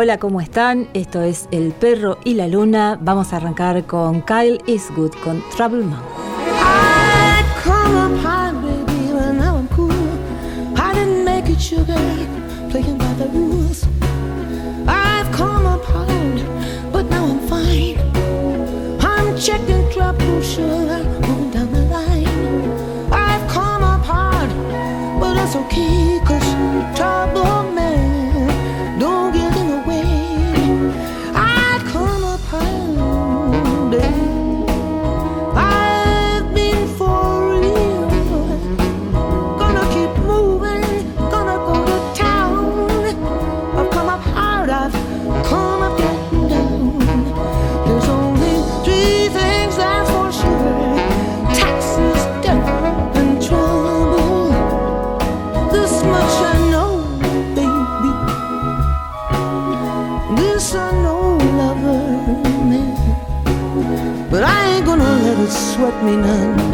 Hola, ¿cómo están? Esto es El Perro y la Luna. Vamos a arrancar con Kyle Eastwood con Trouble rules. Me none.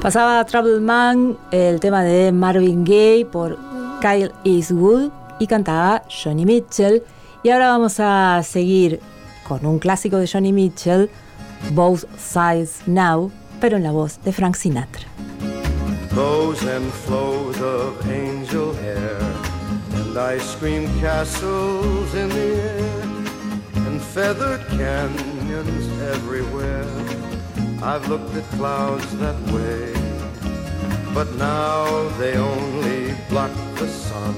Pasaba Trouble Man, el tema de Marvin Gaye por Kyle Eastwood y cantaba Johnny Mitchell. Y ahora vamos a seguir con un clásico de Johnny Mitchell, Both Sides Now, pero en la voz de Frank Sinatra. Flows and flows of angel hair and ice cream castles in the air and feathered canyons everywhere. I've looked at clouds that way, but now they only block the sun.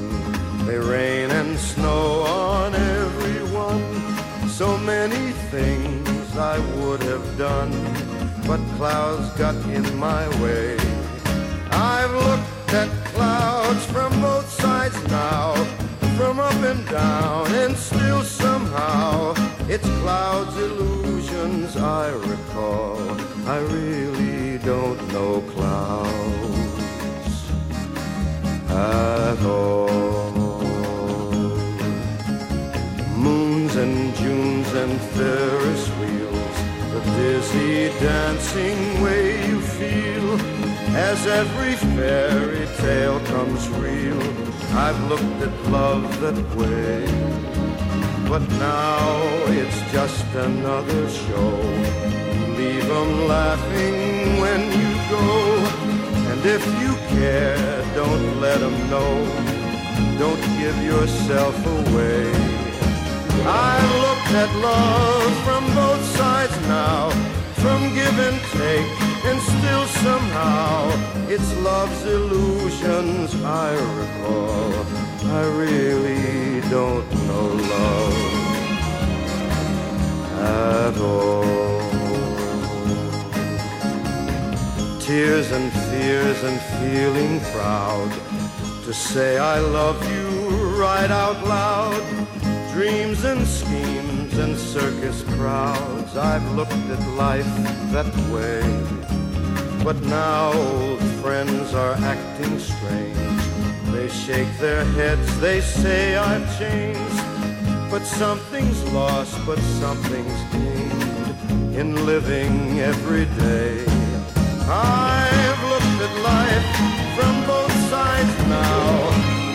They rain and snow on everyone. So many things I would have done, but clouds got in my way. I've looked at clouds from both sides now, from up and down, and still somehow it's clouds' illusions I recall. I really don't know clouds at all. Moons and Junes and Ferris wheels, the dizzy dancing way you feel as every fairy tale comes real. I've looked at love that way, but now it's just another show. Leave 'em laughing when you go, and if you care, don't let 'em know. Don't give yourself away. I look at love from both sides now, from give and take, and still somehow it's love's illusions I recall. I really don't know love at all. Tears and fears and feeling proud to say I love you right out loud dreams and schemes and circus crowds. I've looked at life that way. But now old friends are acting strange. They shake their heads, they say I've changed. But something's lost, but something's gained in living every day. I've looked at life from both sides now,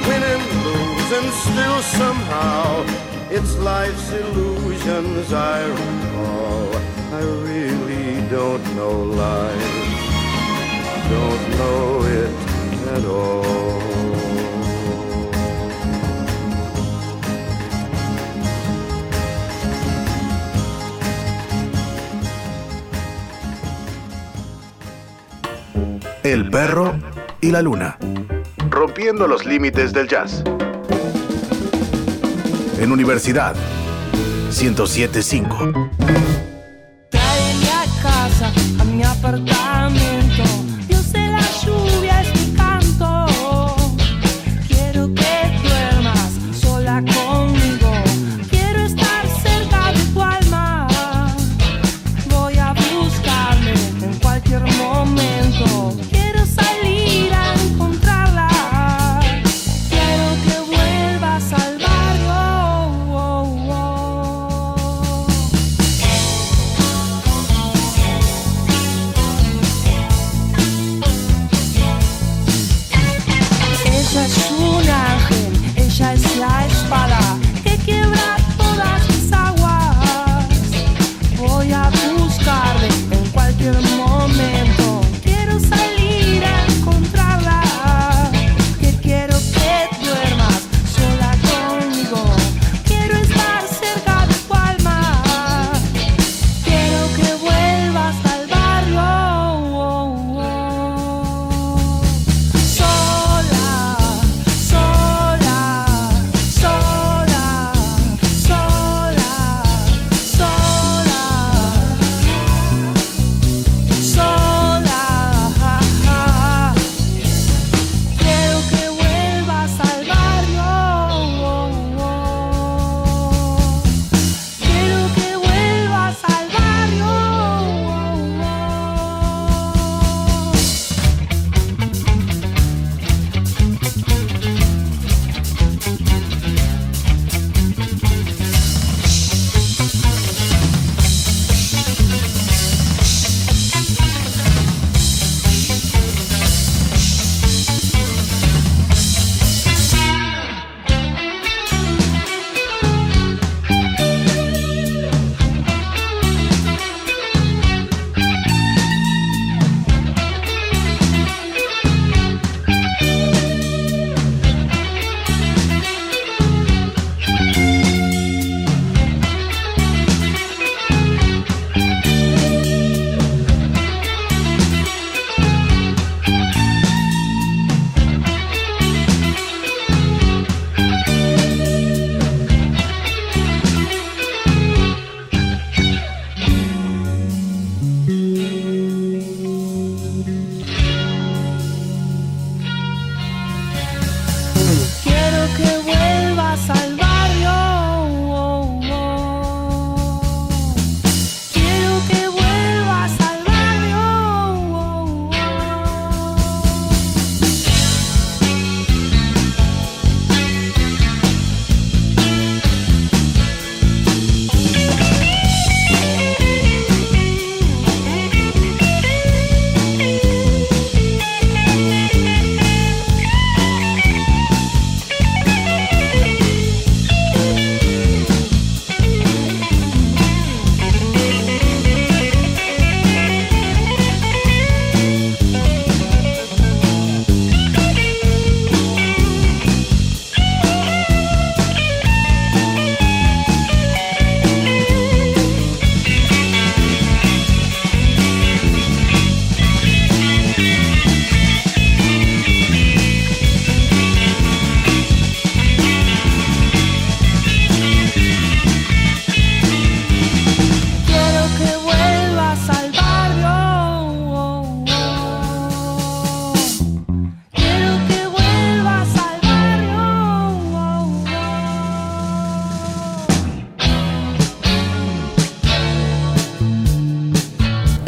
win and lose, and still somehow it's life's illusions I recall. I really don't know life, don't know it at all. El perro y la luna. Rompiendo los límites del jazz. En Universidad 1075. Tráeme a casa, a mi apartamento.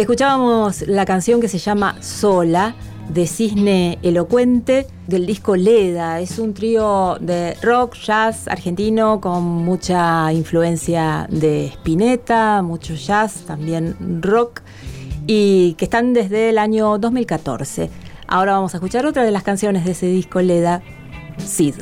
Escuchábamos la canción que se llama Sola de Cisne Elocuente del disco Leda. Es un trío de rock, jazz argentino con mucha influencia de Spinetta, mucho jazz, también rock, y que están desde el año 2014. Ahora vamos a escuchar otra de las canciones de ese disco Leda, Sid.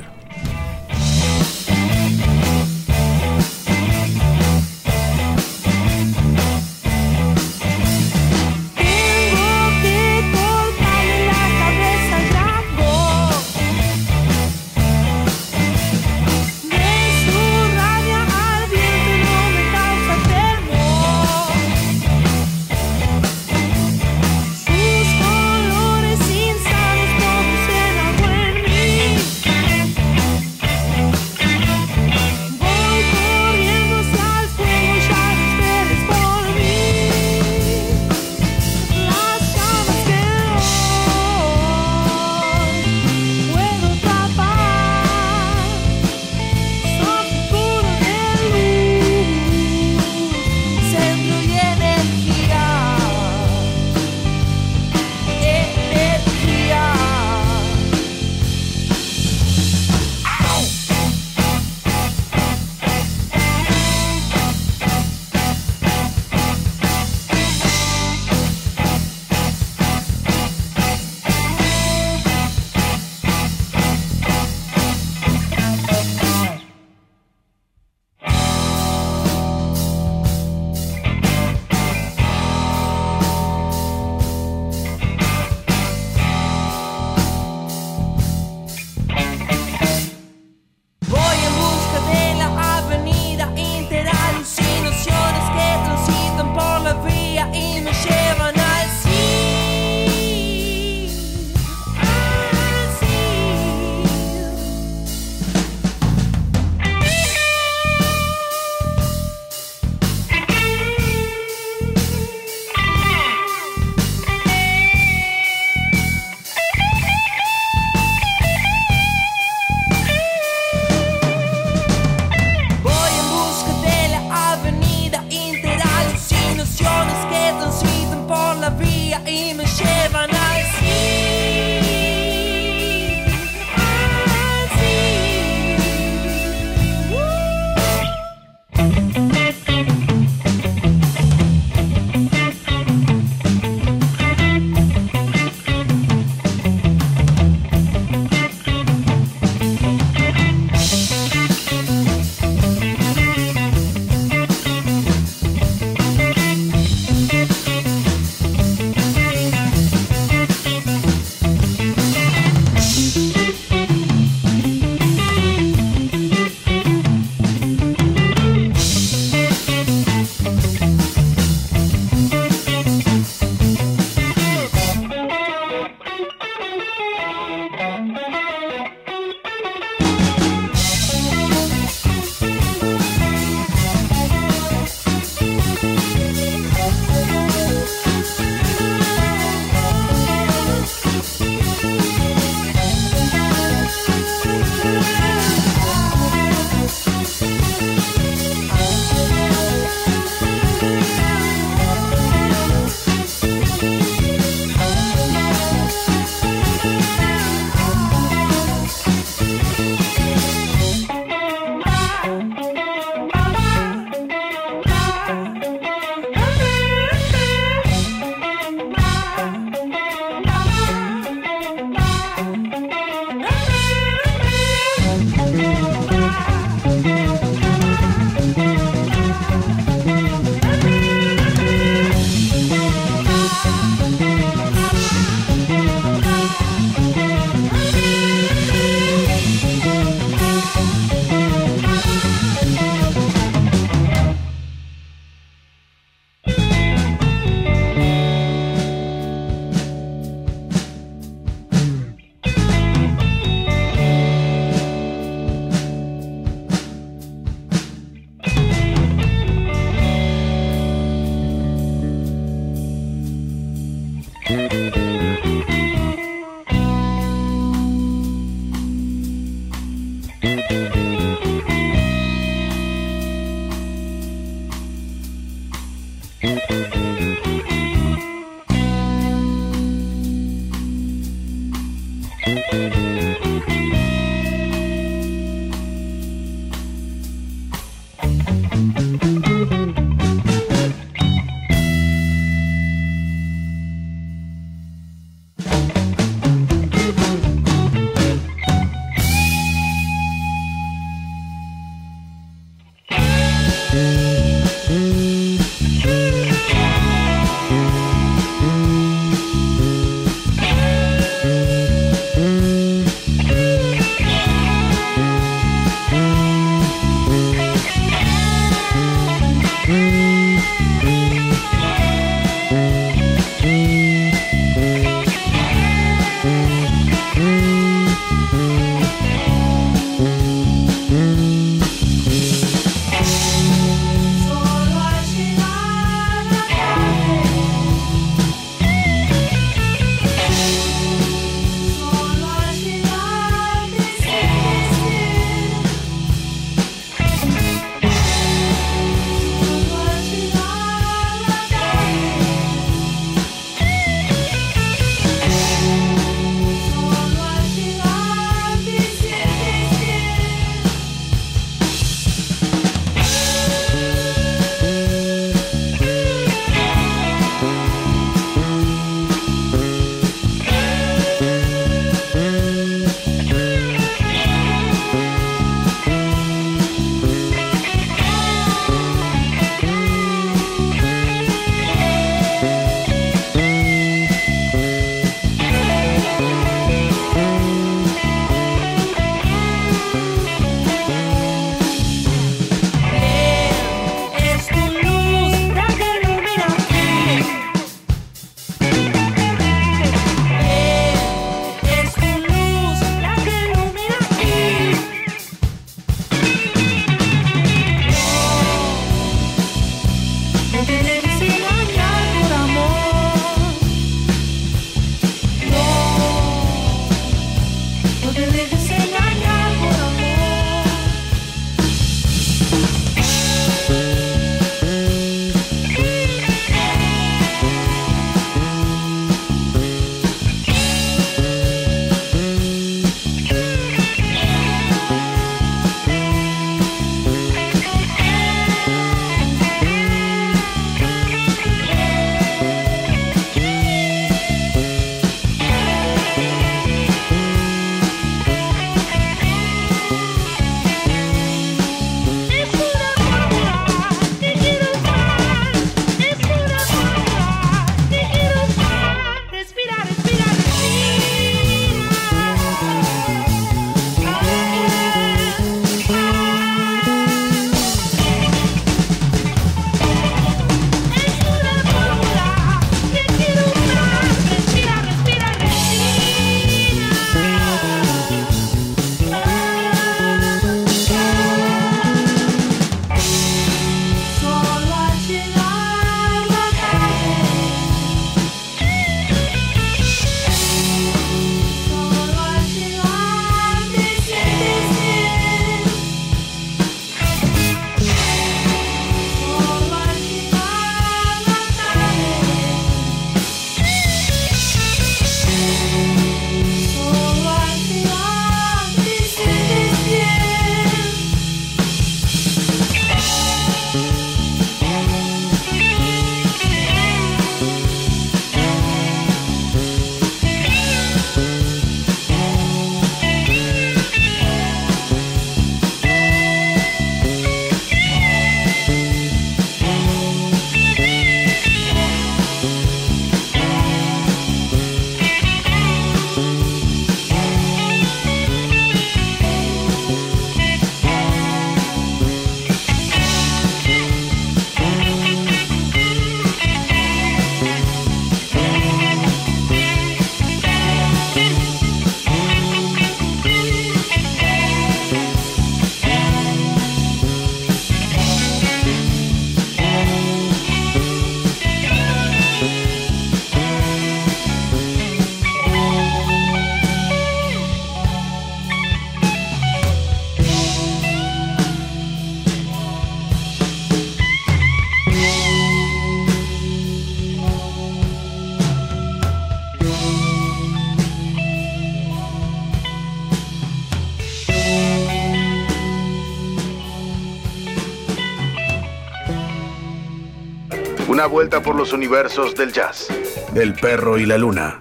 Una vuelta por los universos del jazz. El perro y la luna.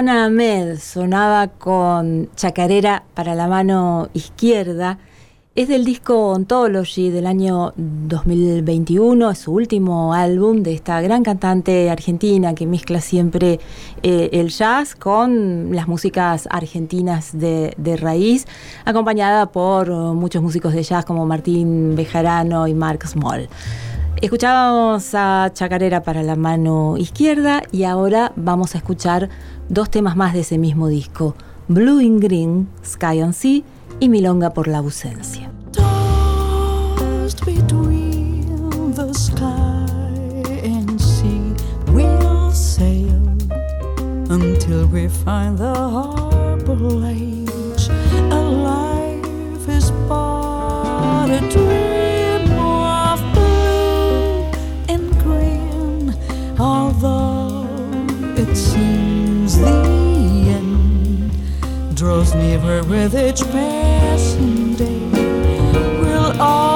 Roxana Ahmed sonaba con Chacarera para la mano izquierda. Es del disco Ontology del año 2021, es su último álbum de esta gran cantante argentina que mezcla siempre eh, el jazz con las músicas argentinas de, de raíz, acompañada por muchos músicos de jazz como Martín Bejarano y Mark Small. Escuchábamos a Chacarera para la mano izquierda y ahora vamos a escuchar dos temas más de ese mismo disco, Blue in Green, Sky and Sea y Milonga por la ausencia. Draws nearer with each passing day. We'll always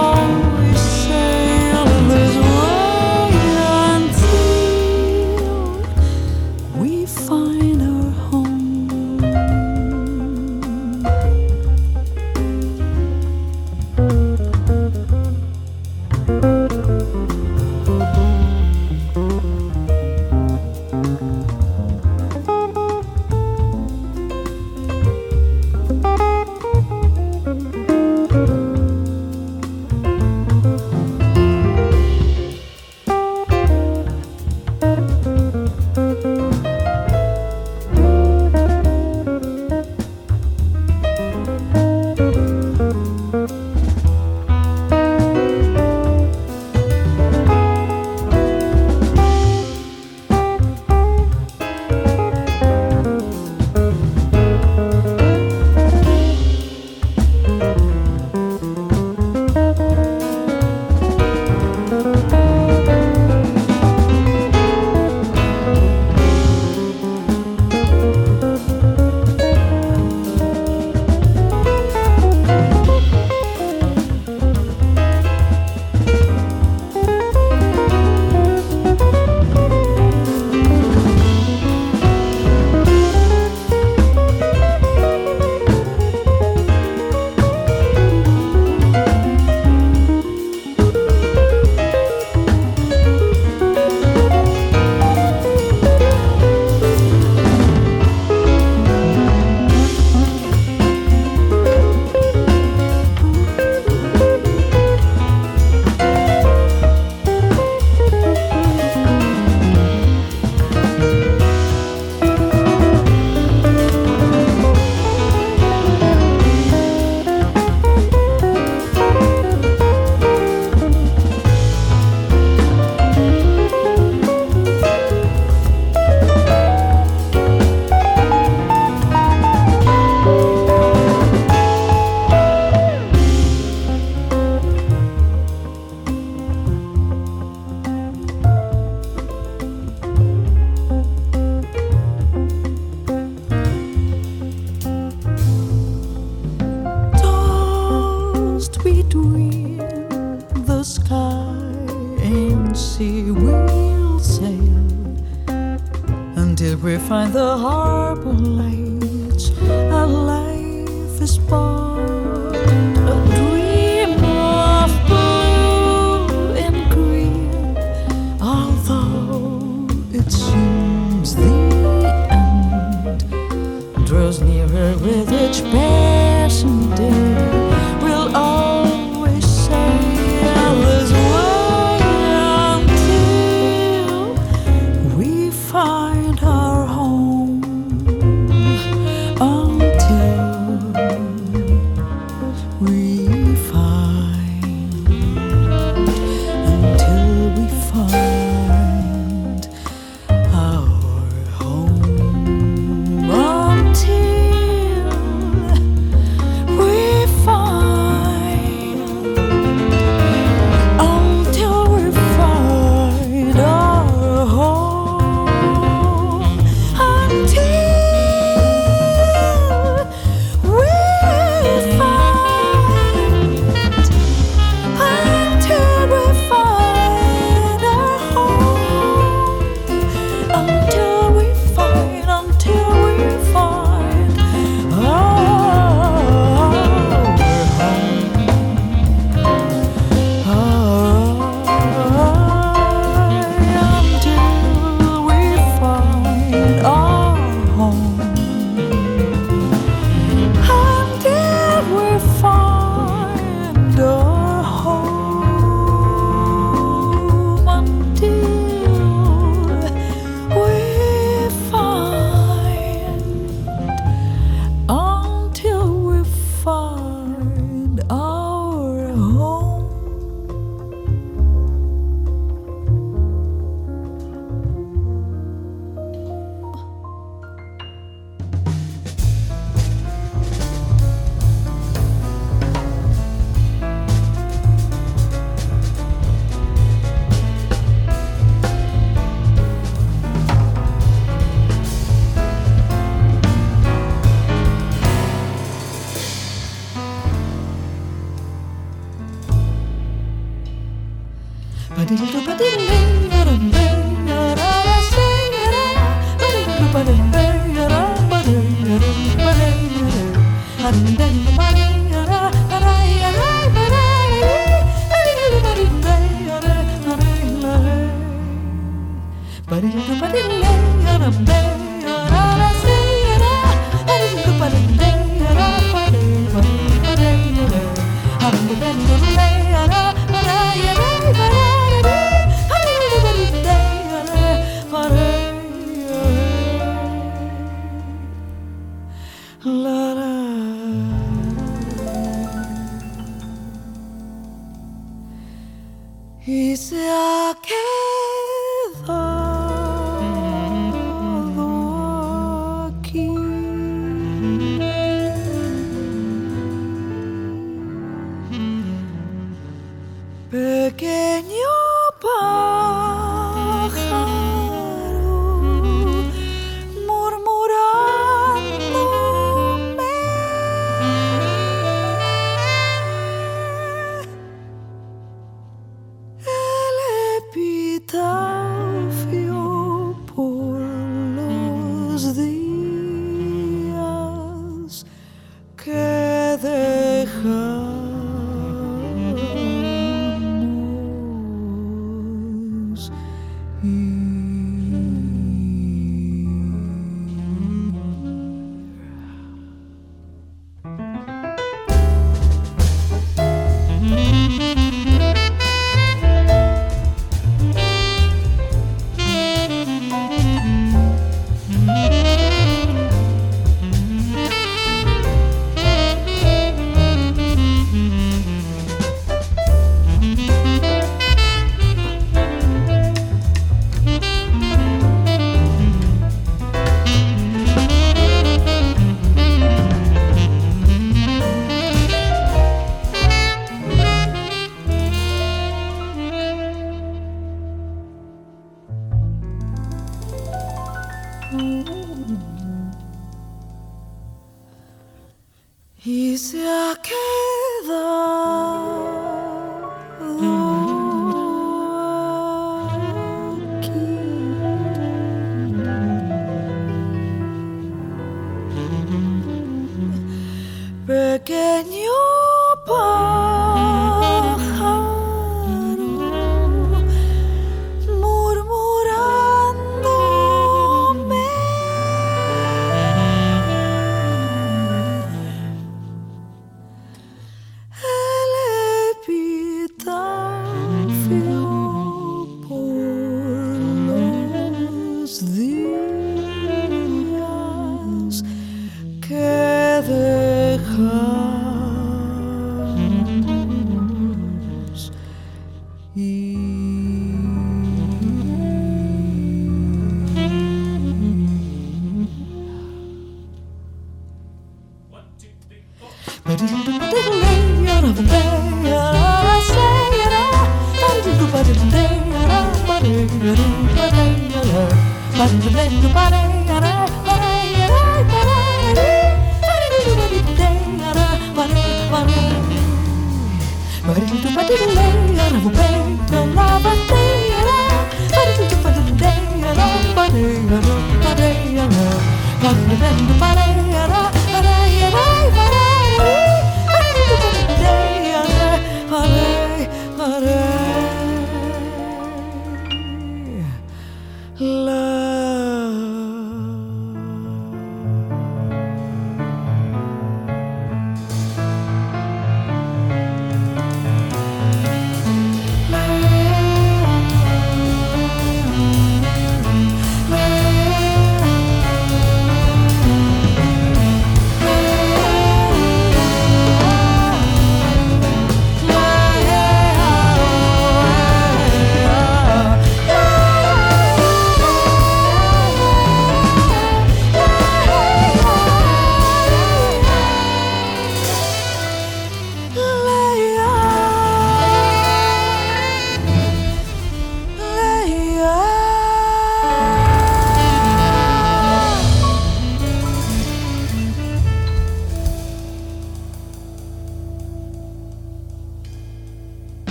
Y se ha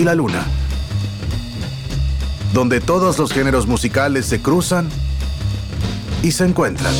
y la luna. Donde todos los géneros musicales se cruzan y se encuentran.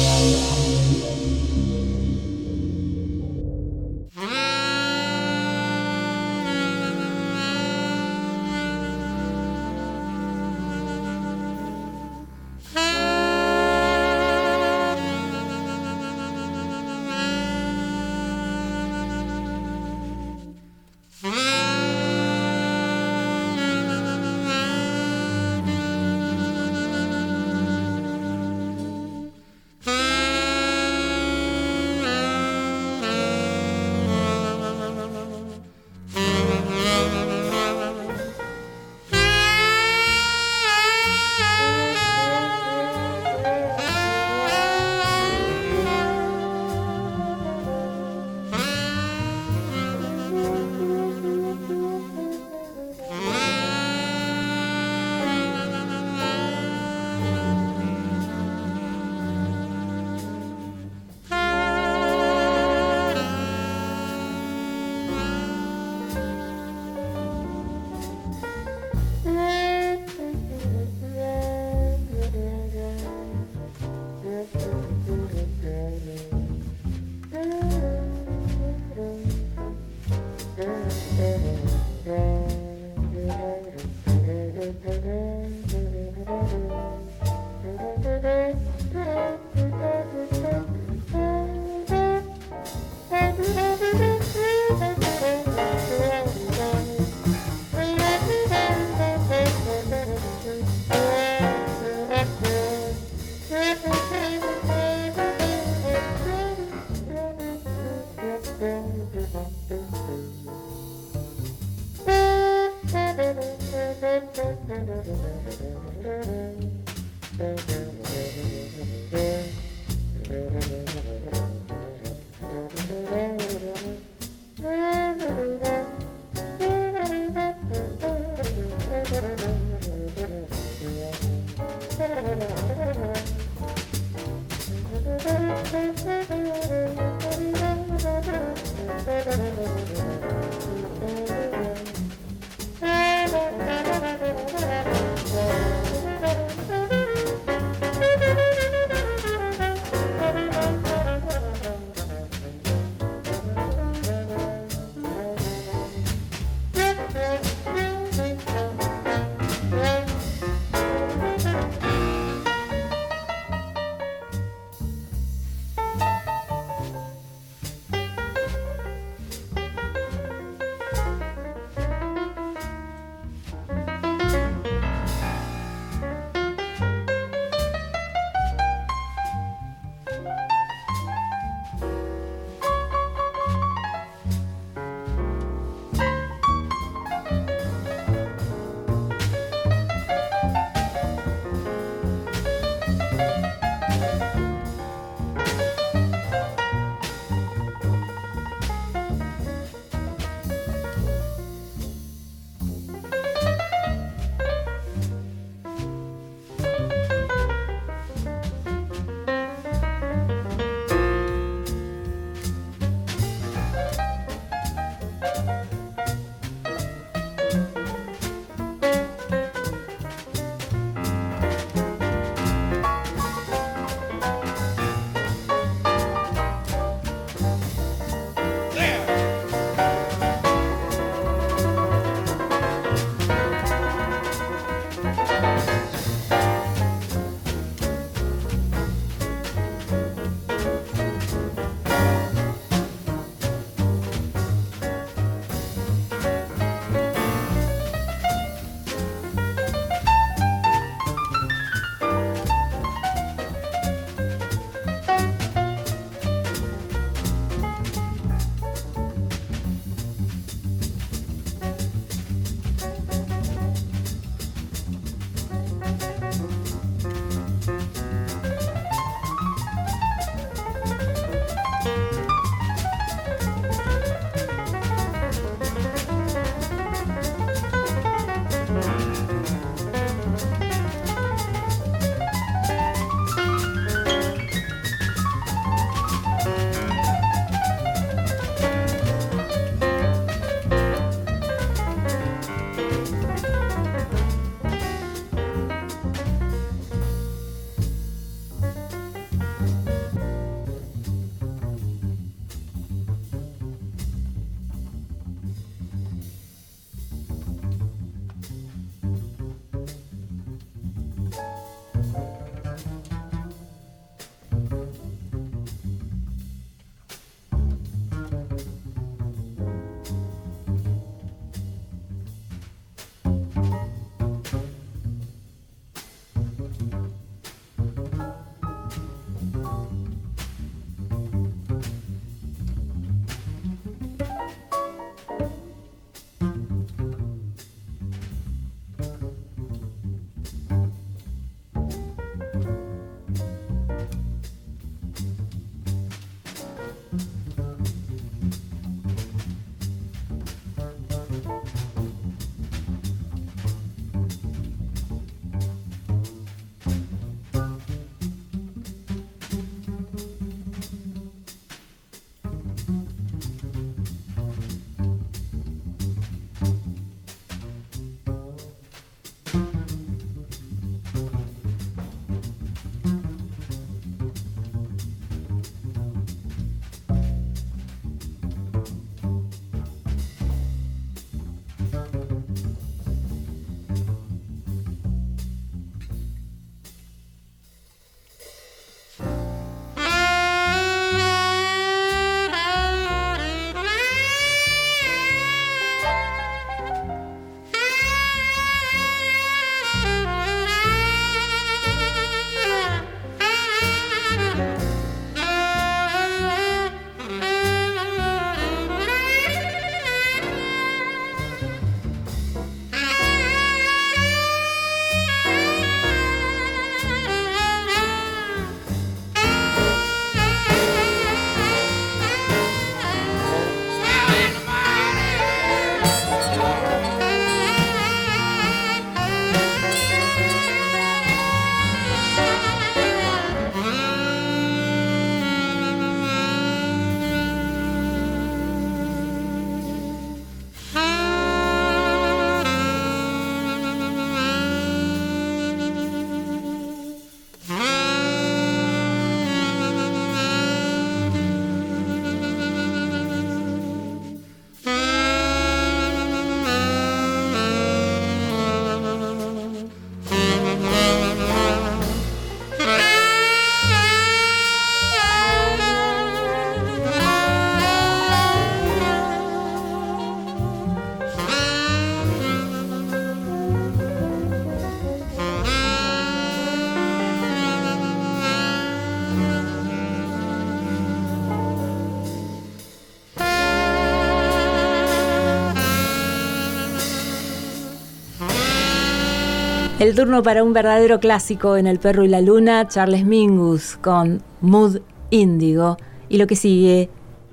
El turno para un verdadero clásico en El perro y la luna, Charles Mingus con Mood Índigo. Y lo que sigue,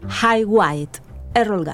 High White, Errol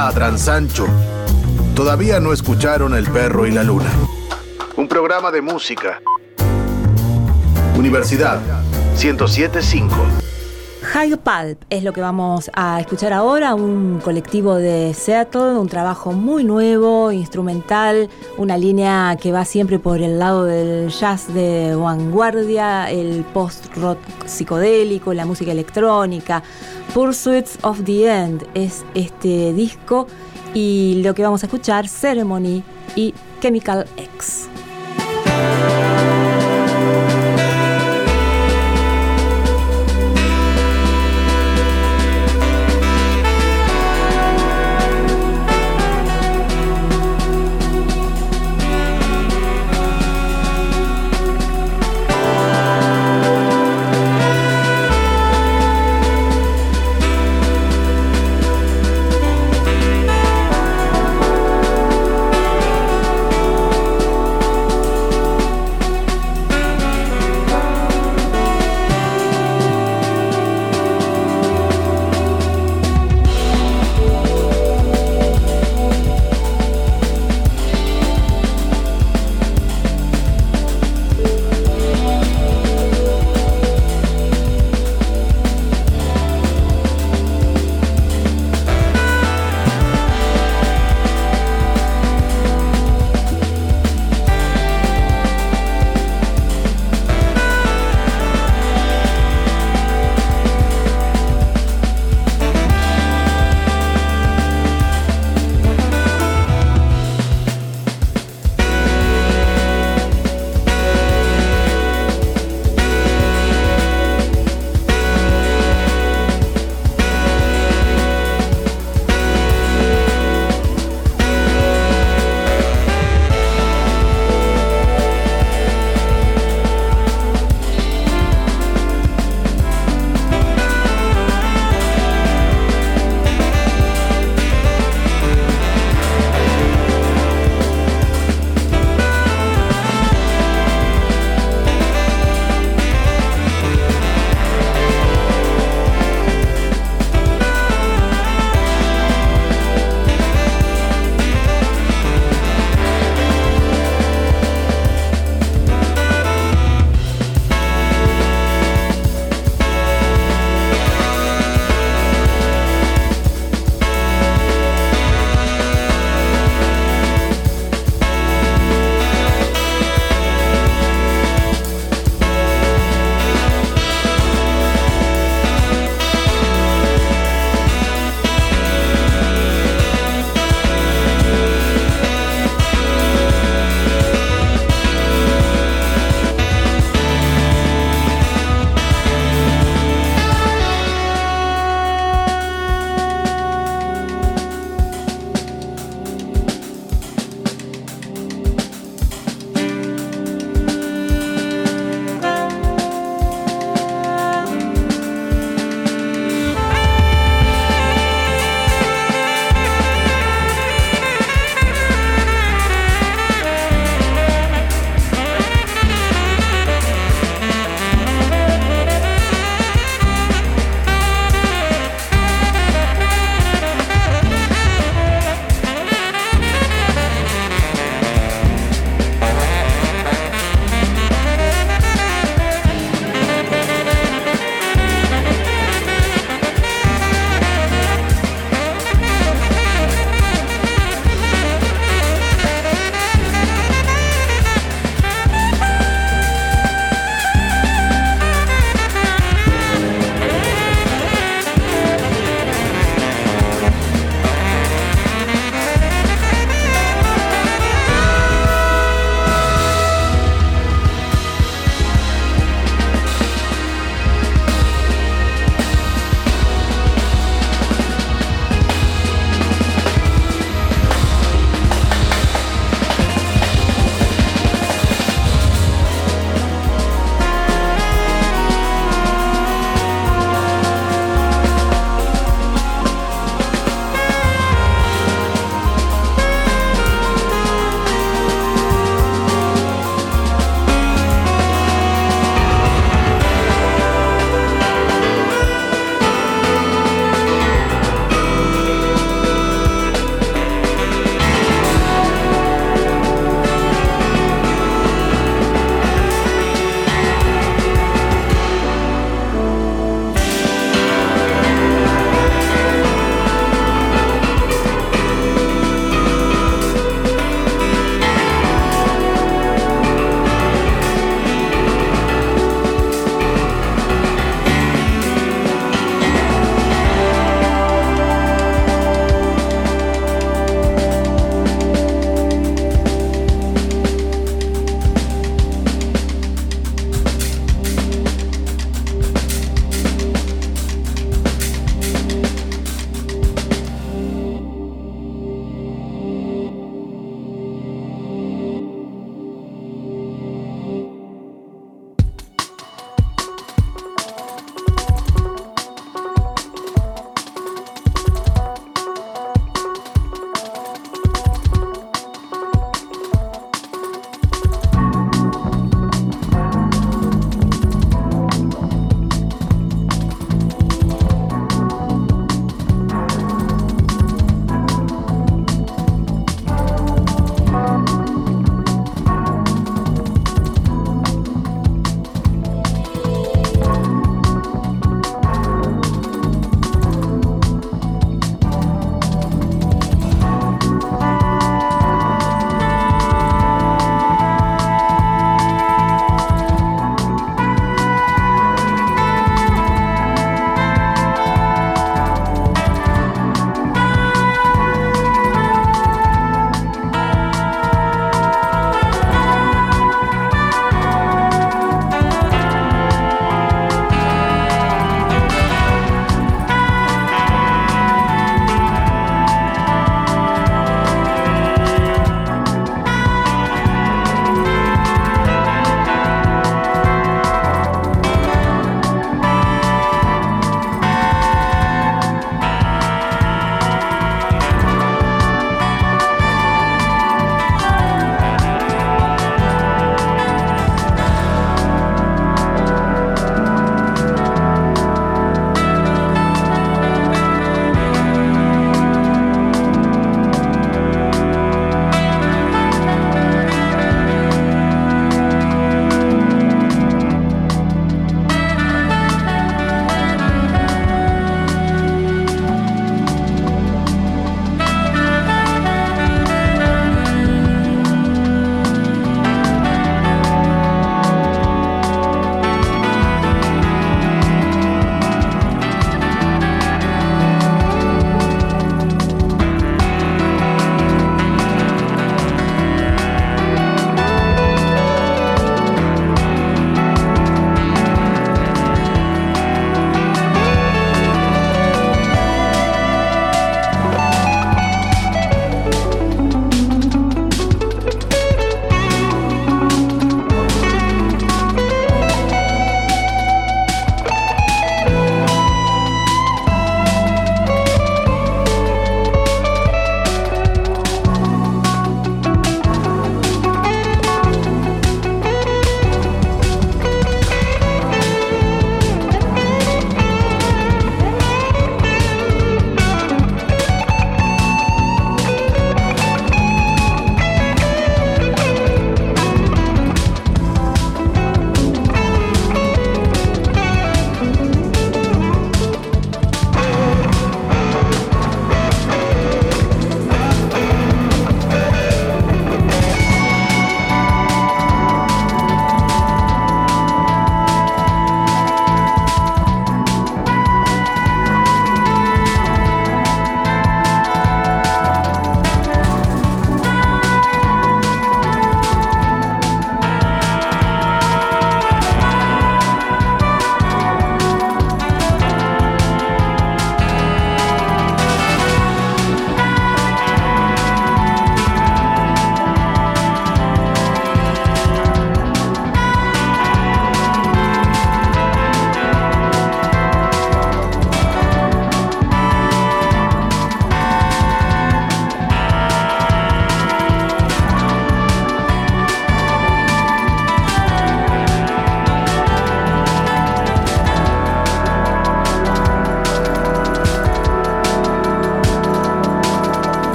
Ladran Sancho. Todavía no escucharon El perro y la luna. Un programa de música. Universidad 1075. High Pulp es lo que vamos a escuchar ahora, un colectivo de Seattle, un trabajo muy nuevo, instrumental, una línea que va siempre por el lado del jazz de vanguardia, el post-rock psicodélico, la música electrónica. Pursuits of the End es este disco y lo que vamos a escuchar, Ceremony y Chemical X.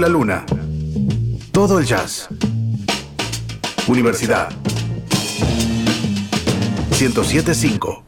la luna. Todo el jazz. Universidad 1075.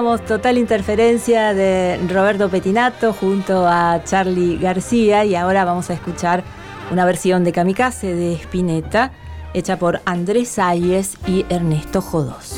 Total Interferencia de Roberto Petinato junto a Charlie García y ahora vamos a escuchar una versión de Kamikaze de Spinetta hecha por Andrés Salles y Ernesto Jodós.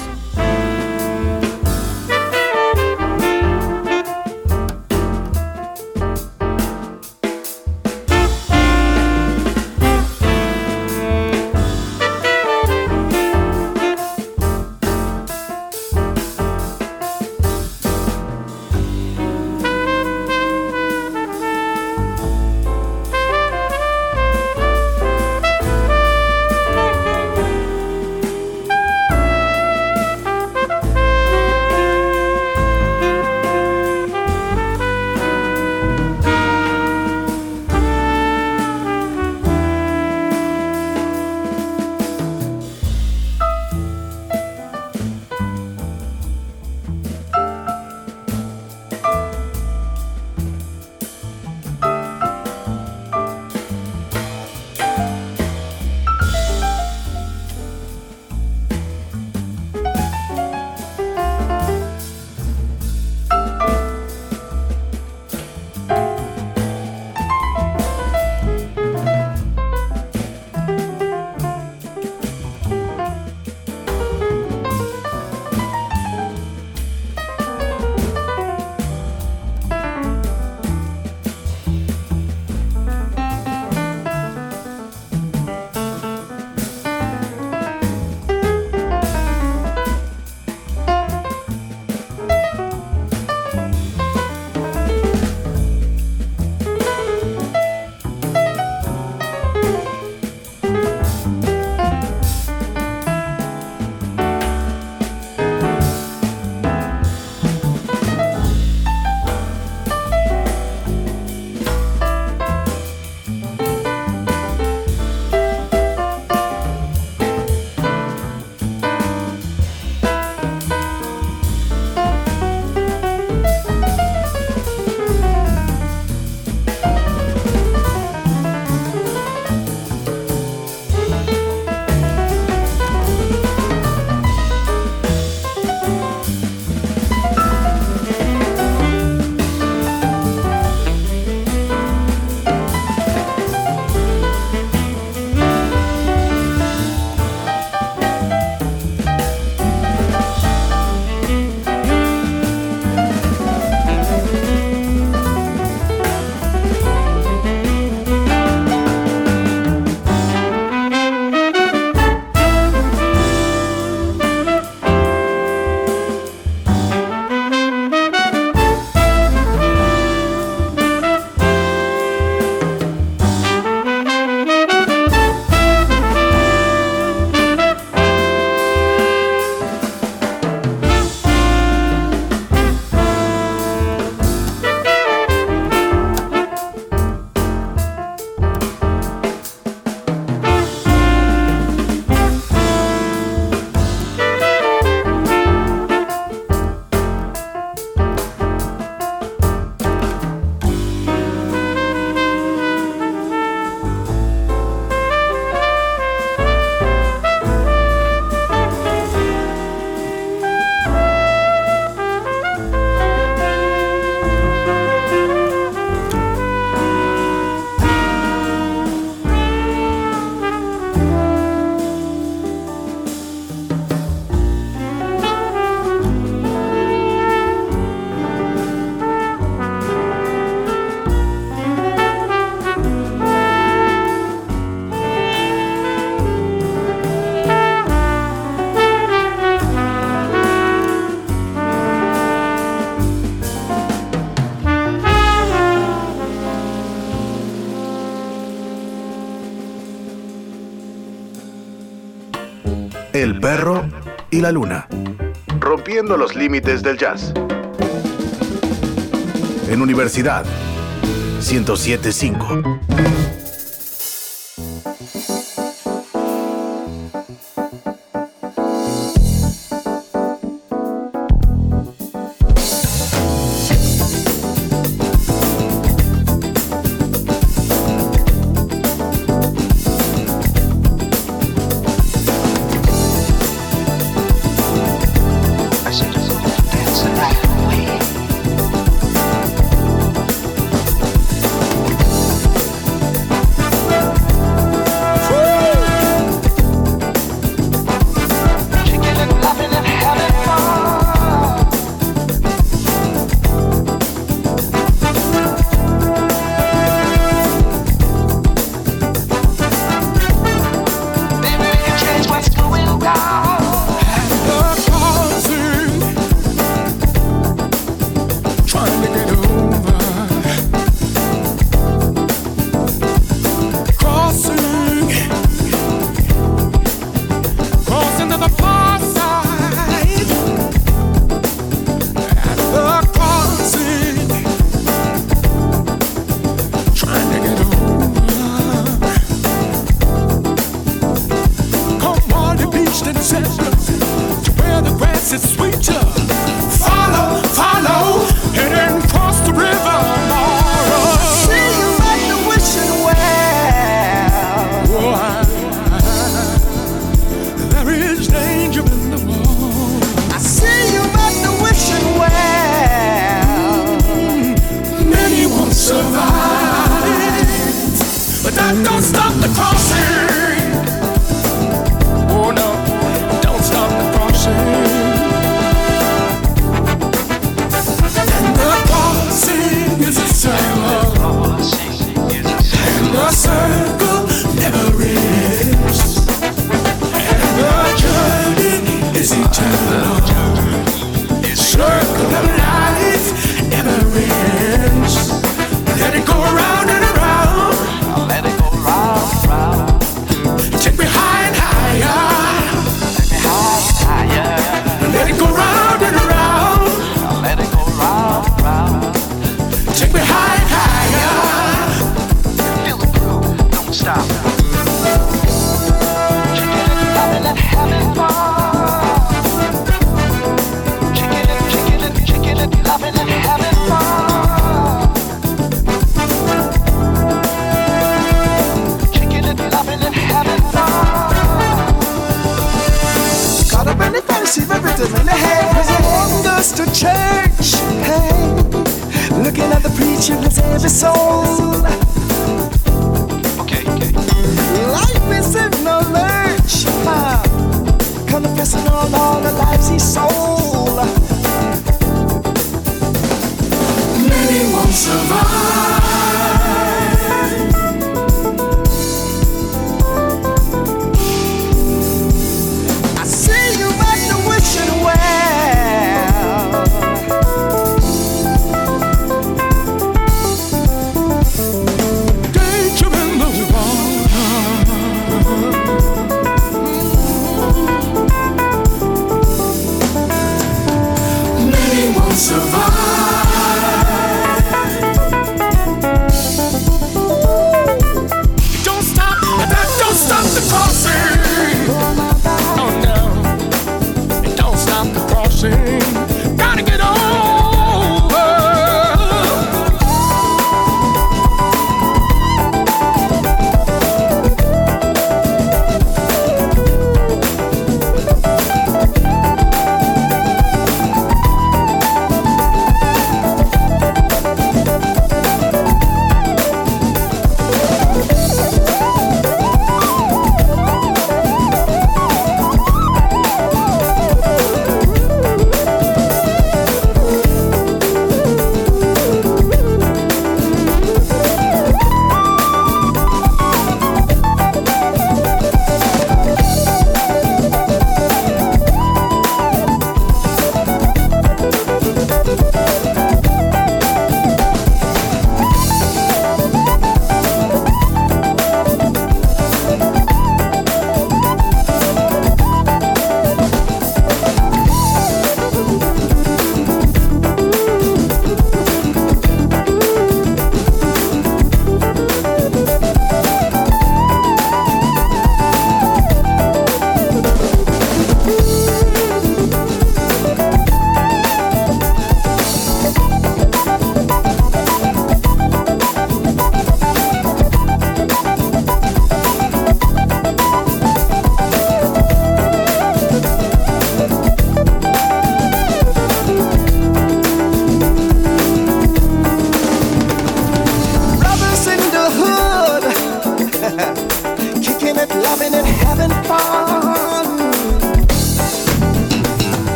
La luna. Rompiendo los límites del jazz. En Universidad 1075.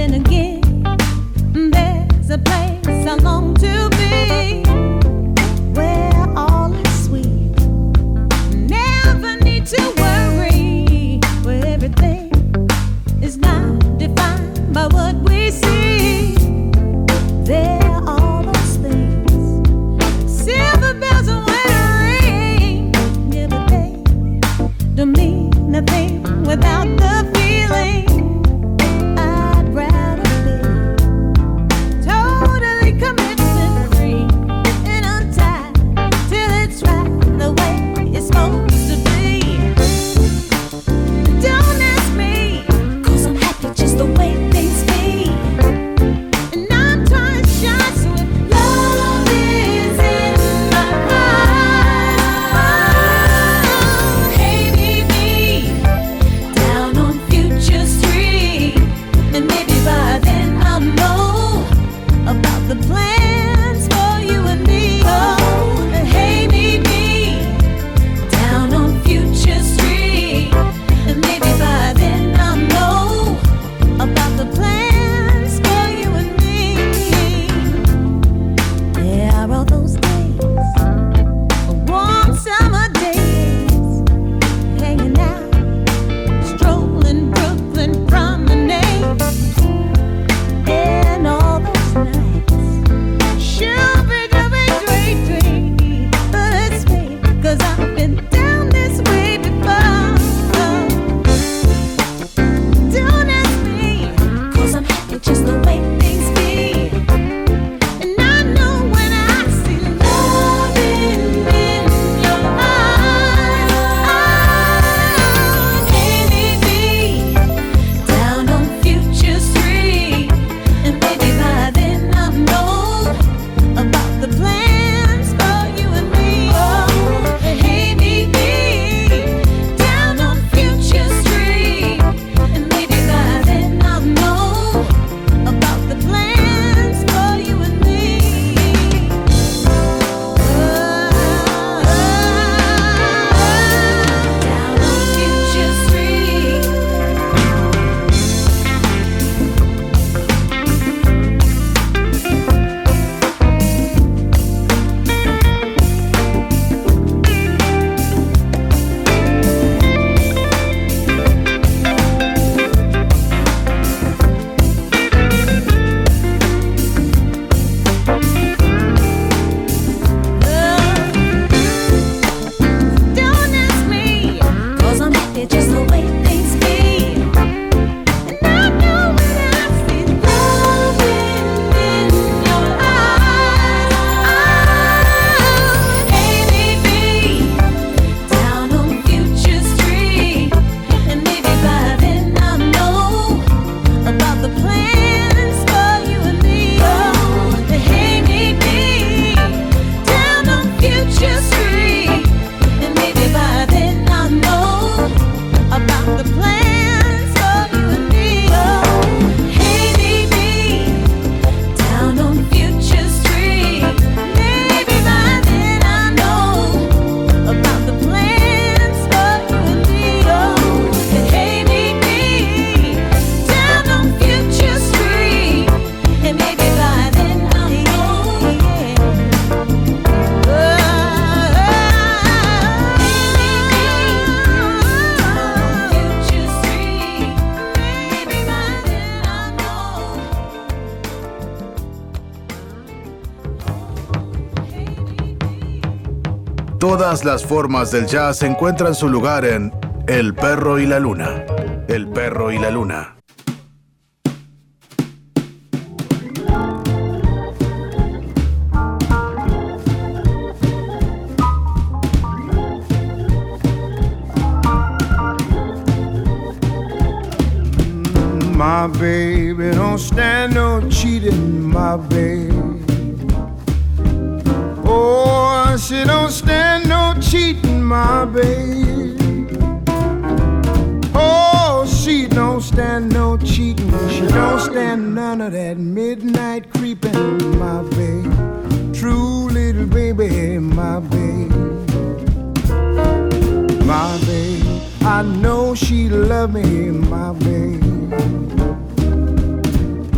Then again, there's a place I long to be Todas las formas del jazz encuentran su lugar en El perro y la luna. El perro y la luna. My baby don't stand no cheating, my baby. Oh, she don't stand cheating, my baby. Oh, she don't stand no cheating. She don't stand none of that midnight creeping, my baby. True little baby, my baby. My baby, I know she love me, my baby.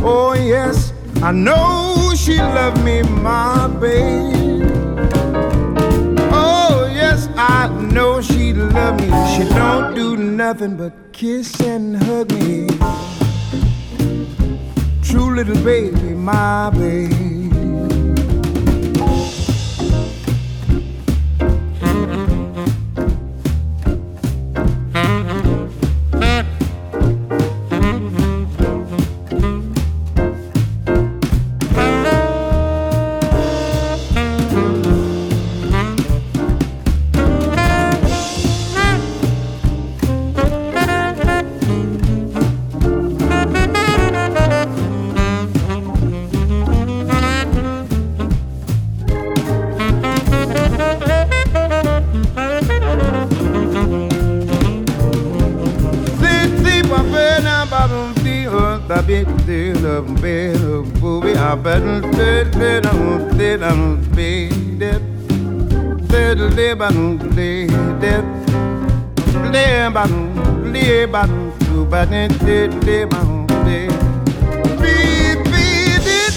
Oh yes, I know she love me, my baby. I know she love me. She don't do nothing but kiss and hug me. True little baby, my baby.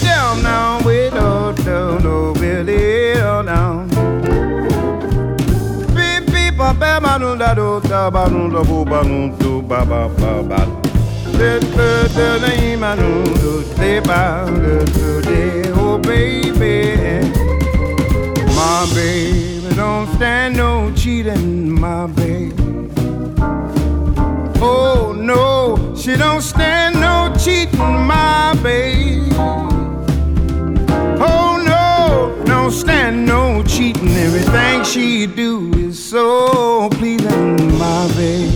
Down now, way down, down, down, really down. Beep beep ba ba ba do da do da ba do da bo ba do do ba ba ba ba. Le le le le ma do do de de oh baby. My baby don't stand no cheating, my my baby. Oh no, don't stand no cheating. Everything she do is so pleasing, my baby.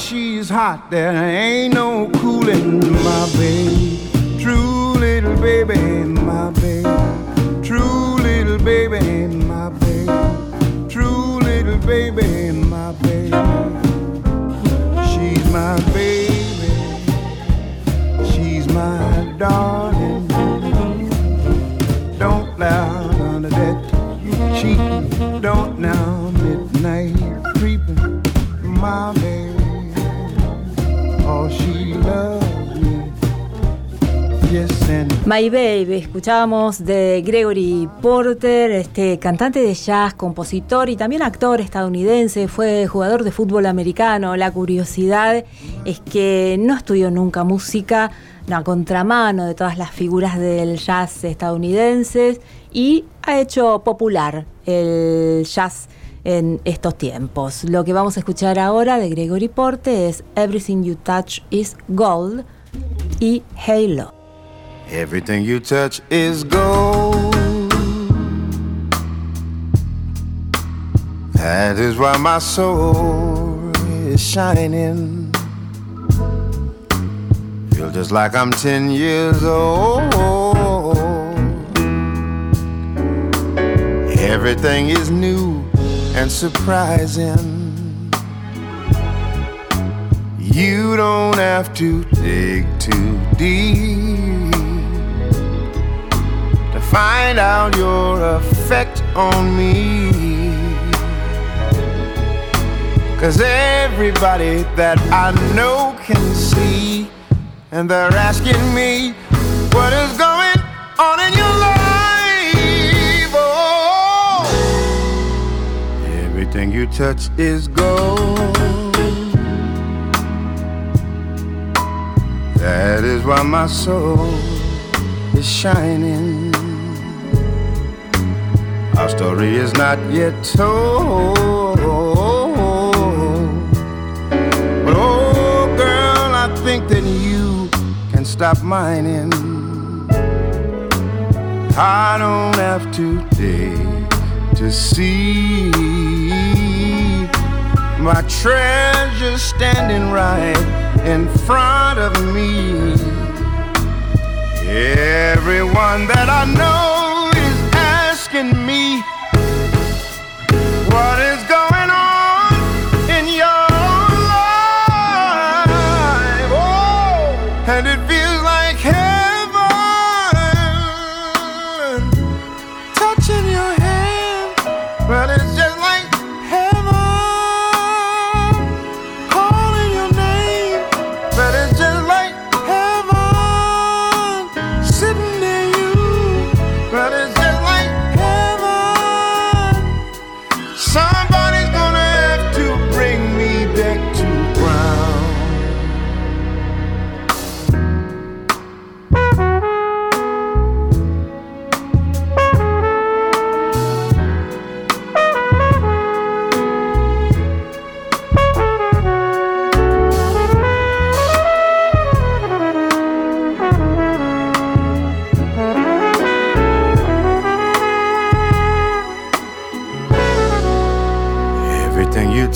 She's hot. There ain't no cooling, my baby. True little baby, my baby. True little baby, my baby. True little baby, my baby. She's my baby. She's my darling. My Baby, escuchábamos de Gregory Porter, este cantante de jazz, compositor y también actor estadounidense, fue jugador de fútbol americano. La curiosidad es que no estudió nunca música, a contramano de todas las figuras del jazz estadounidenses y ha hecho popular el jazz en estos tiempos. Lo que vamos a escuchar ahora de Gregory Porter es Everything You Touch is Gold y Halo. Everything you touch is gold. That is why my soul is shining. Feel just like I'm 10 years old. Everything is new and surprising. You don't have to dig too deep find out your effect on me. Cause everybody that I know can see, and they're asking me, what is going on in your life? Oh, everything you touch is gold. That is why my soul is shining. Our story is not yet told. But oh, girl, I think that you can stop mining. I don't have to dig to see my treasure standing right in front of me. Everyone that I know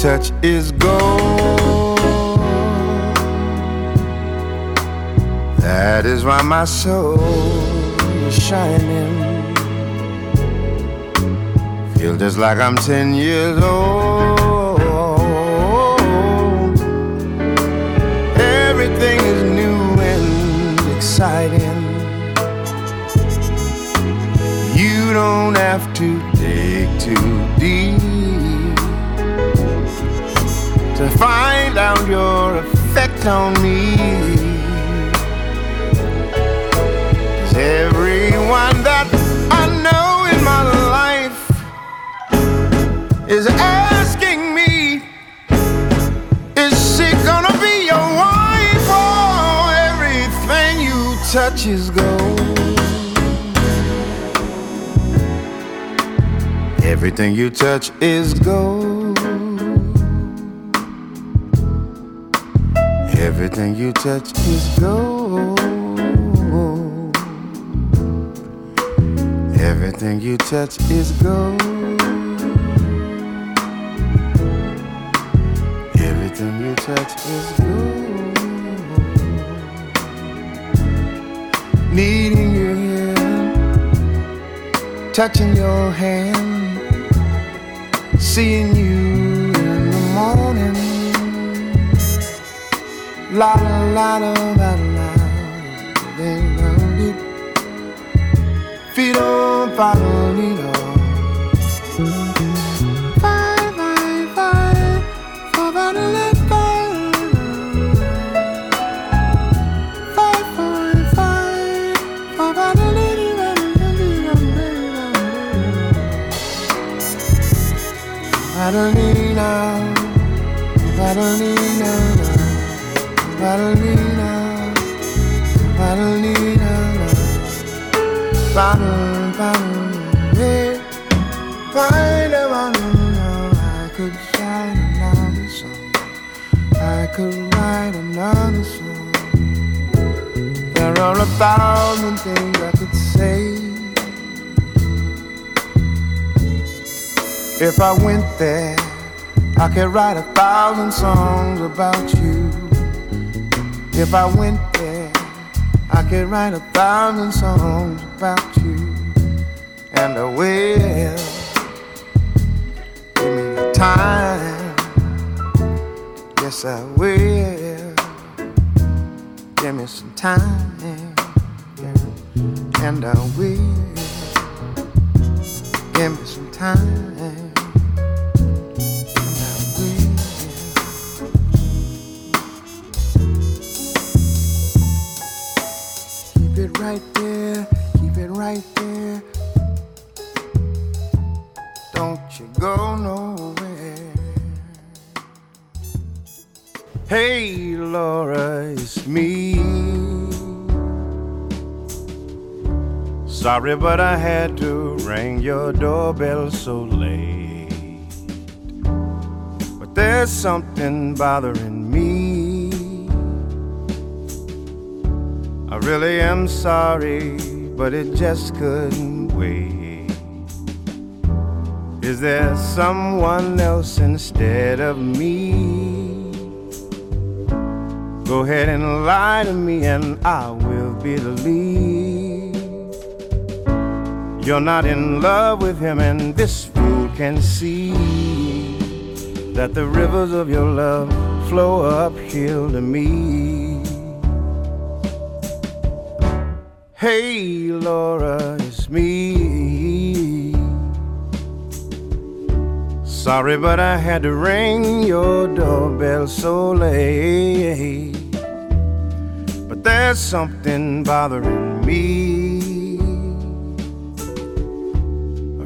touch is gold. That is why my soul is shining. Feel just like I'm 10 years old. Everything is new and exciting. You don't have to to find out your effect on me. 'Cause everyone that I know in my life is asking me, is she gonna be your wife? Oh, everything you touch is gold. Everything you touch is gold. Everything you touch is gold. Everything you touch is gold. Everything you touch is gold. Needing your hand, touching your hand, seeing you La la la la la. La ding dong songs about you. If I went there, I could write a thousand songs about you. And I will. Sorry, but I had to ring your doorbell so late. But there's something bothering me. I really am sorry, but it just couldn't wait. Is there someone else instead of me? Go ahead and lie to me, and I will believe. You're not in love with him, and this fool can see that the rivers of your love flow uphill to me. Hey, Laura, it's me. Sorry, but I had to ring your doorbell so late. But there's something bothering me.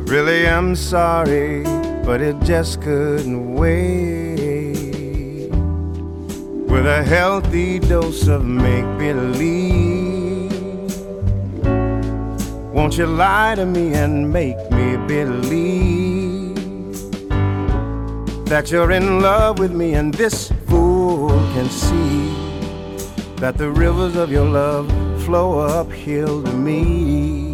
Really, I'm sorry, but it just couldn't wait. With a healthy dose of make believe, won't you lie to me and make me believe that you're in love with me and this fool can see that the rivers of your love flow uphill to me?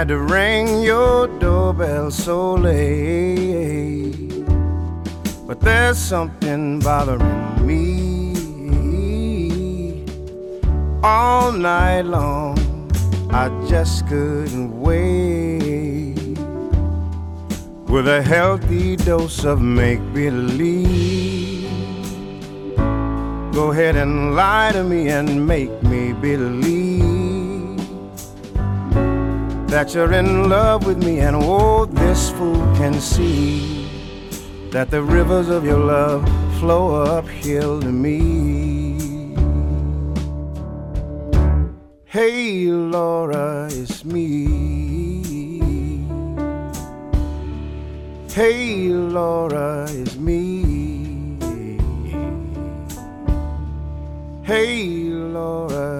Had to ring your doorbell so late. But there's something bothering me. All night long, I just couldn't wait. With a healthy dose of make believe. Go ahead and lie to me and make me believe that you're in love with me, and oh, this fool can see that the rivers of your love flow uphill to me. Hey, Laura, it's me. Hey, Laura, it's me. Hey, Laura,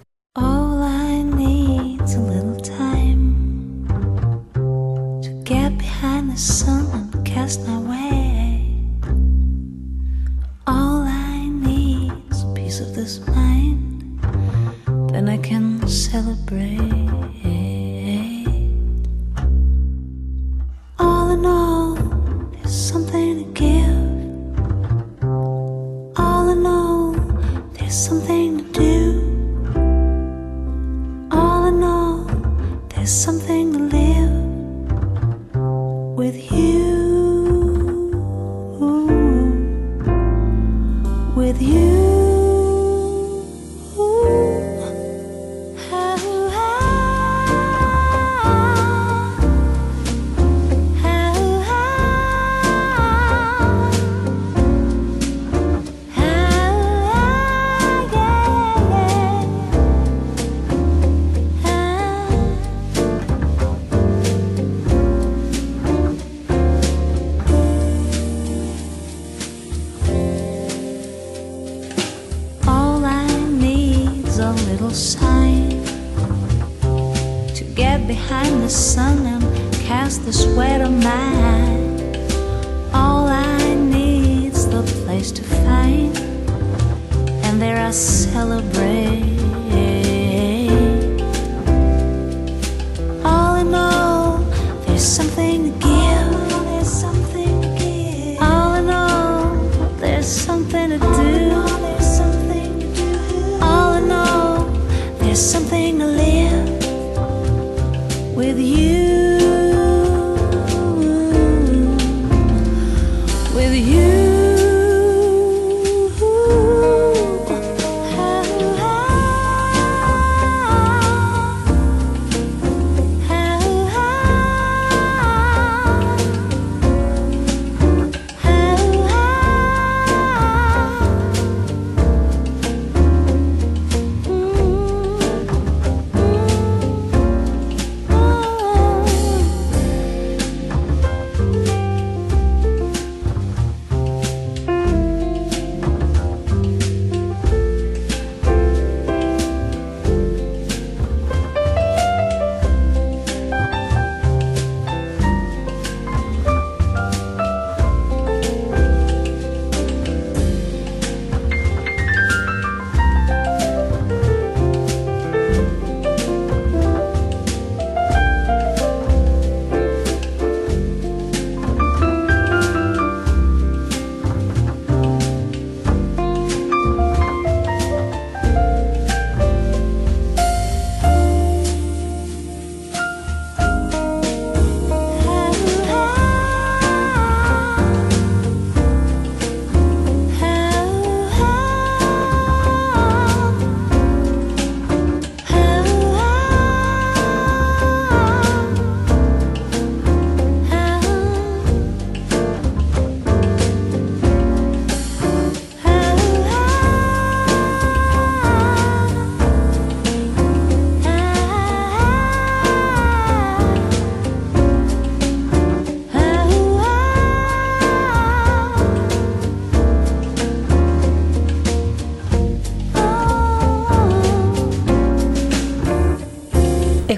Something to do.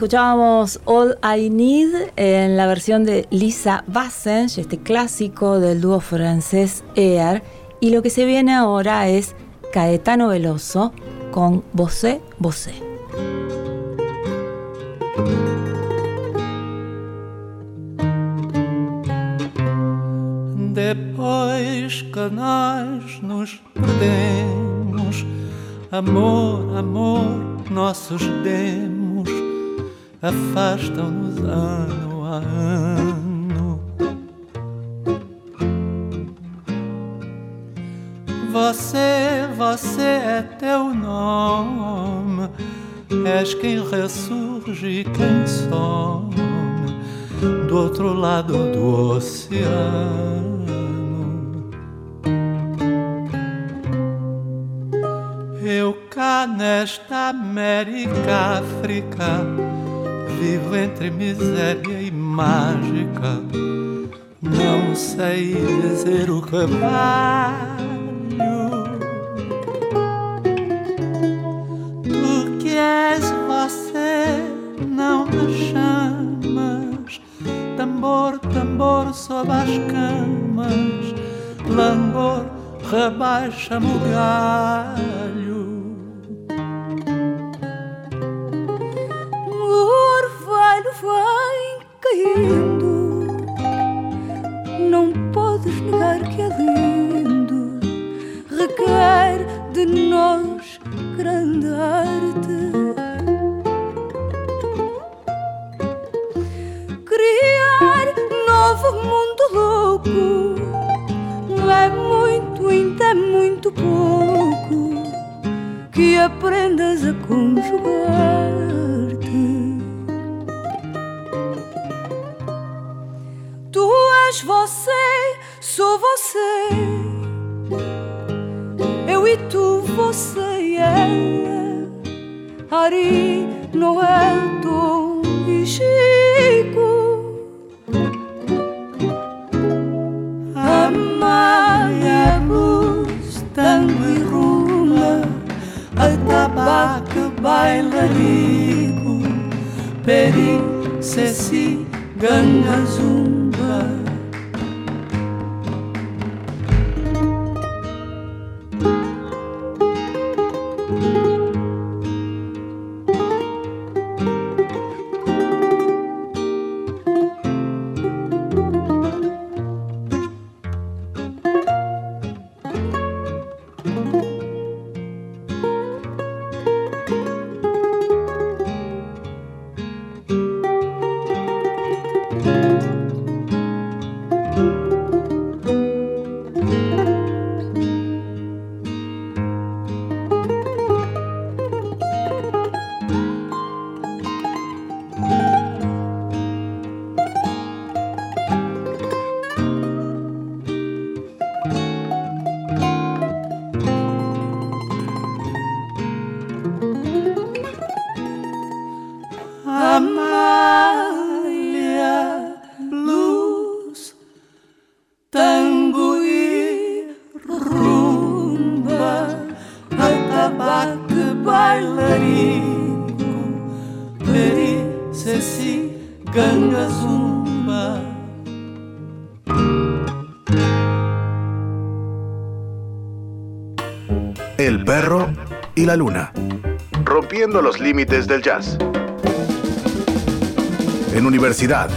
Escuchábamos All I Need en la versión de Lisa Bassenge, este clásico del dúo francés Air. Y lo que se viene ahora es Caetano Veloso con Bosé Bosé. Depois que nós nos perdemos, amor, amor, nossos demos afastam-nos ano a ano. Entre miséria e mágica. Não sei dizer o que valho. Tu que és você, não me chamas. Tambor, tambor sob as camas. Langor, rebaixa-me El perro y la luna. Rompiendo los límites del jazz. En Universidad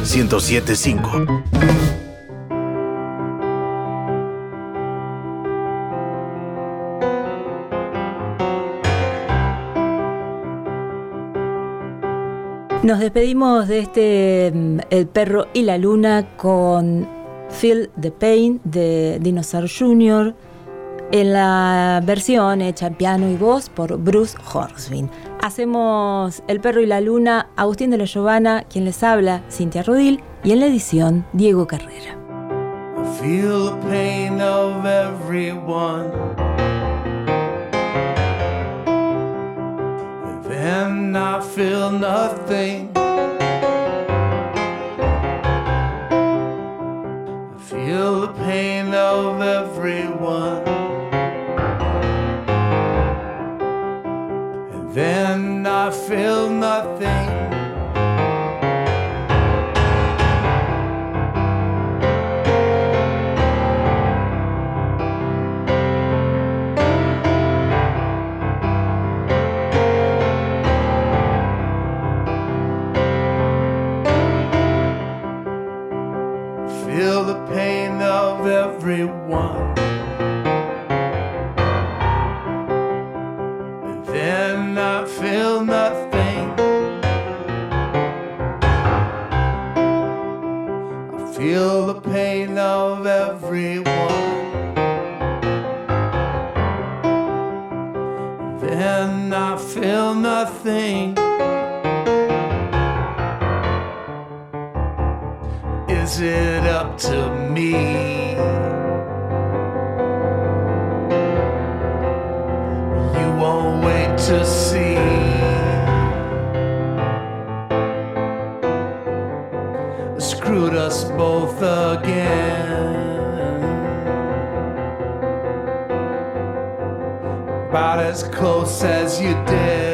1075. Nos despedimos de este mm, El perro y la luna con Feel the Pain de Dinosaur Jr. en la versión hecha en piano y voz por Bruce Horsvin. Hacemos El perro y la luna, Agustín de la Giovanna, quien les habla, Cintia Rodil, y en la edición Diego Carrera. Feel the pain of everyone. Then I feel nothing. I feel the pain of everyone. Then I feel nothing. Nothing. Is it up to me? You won't wait to see. Screwed us both again. About as close as you dare.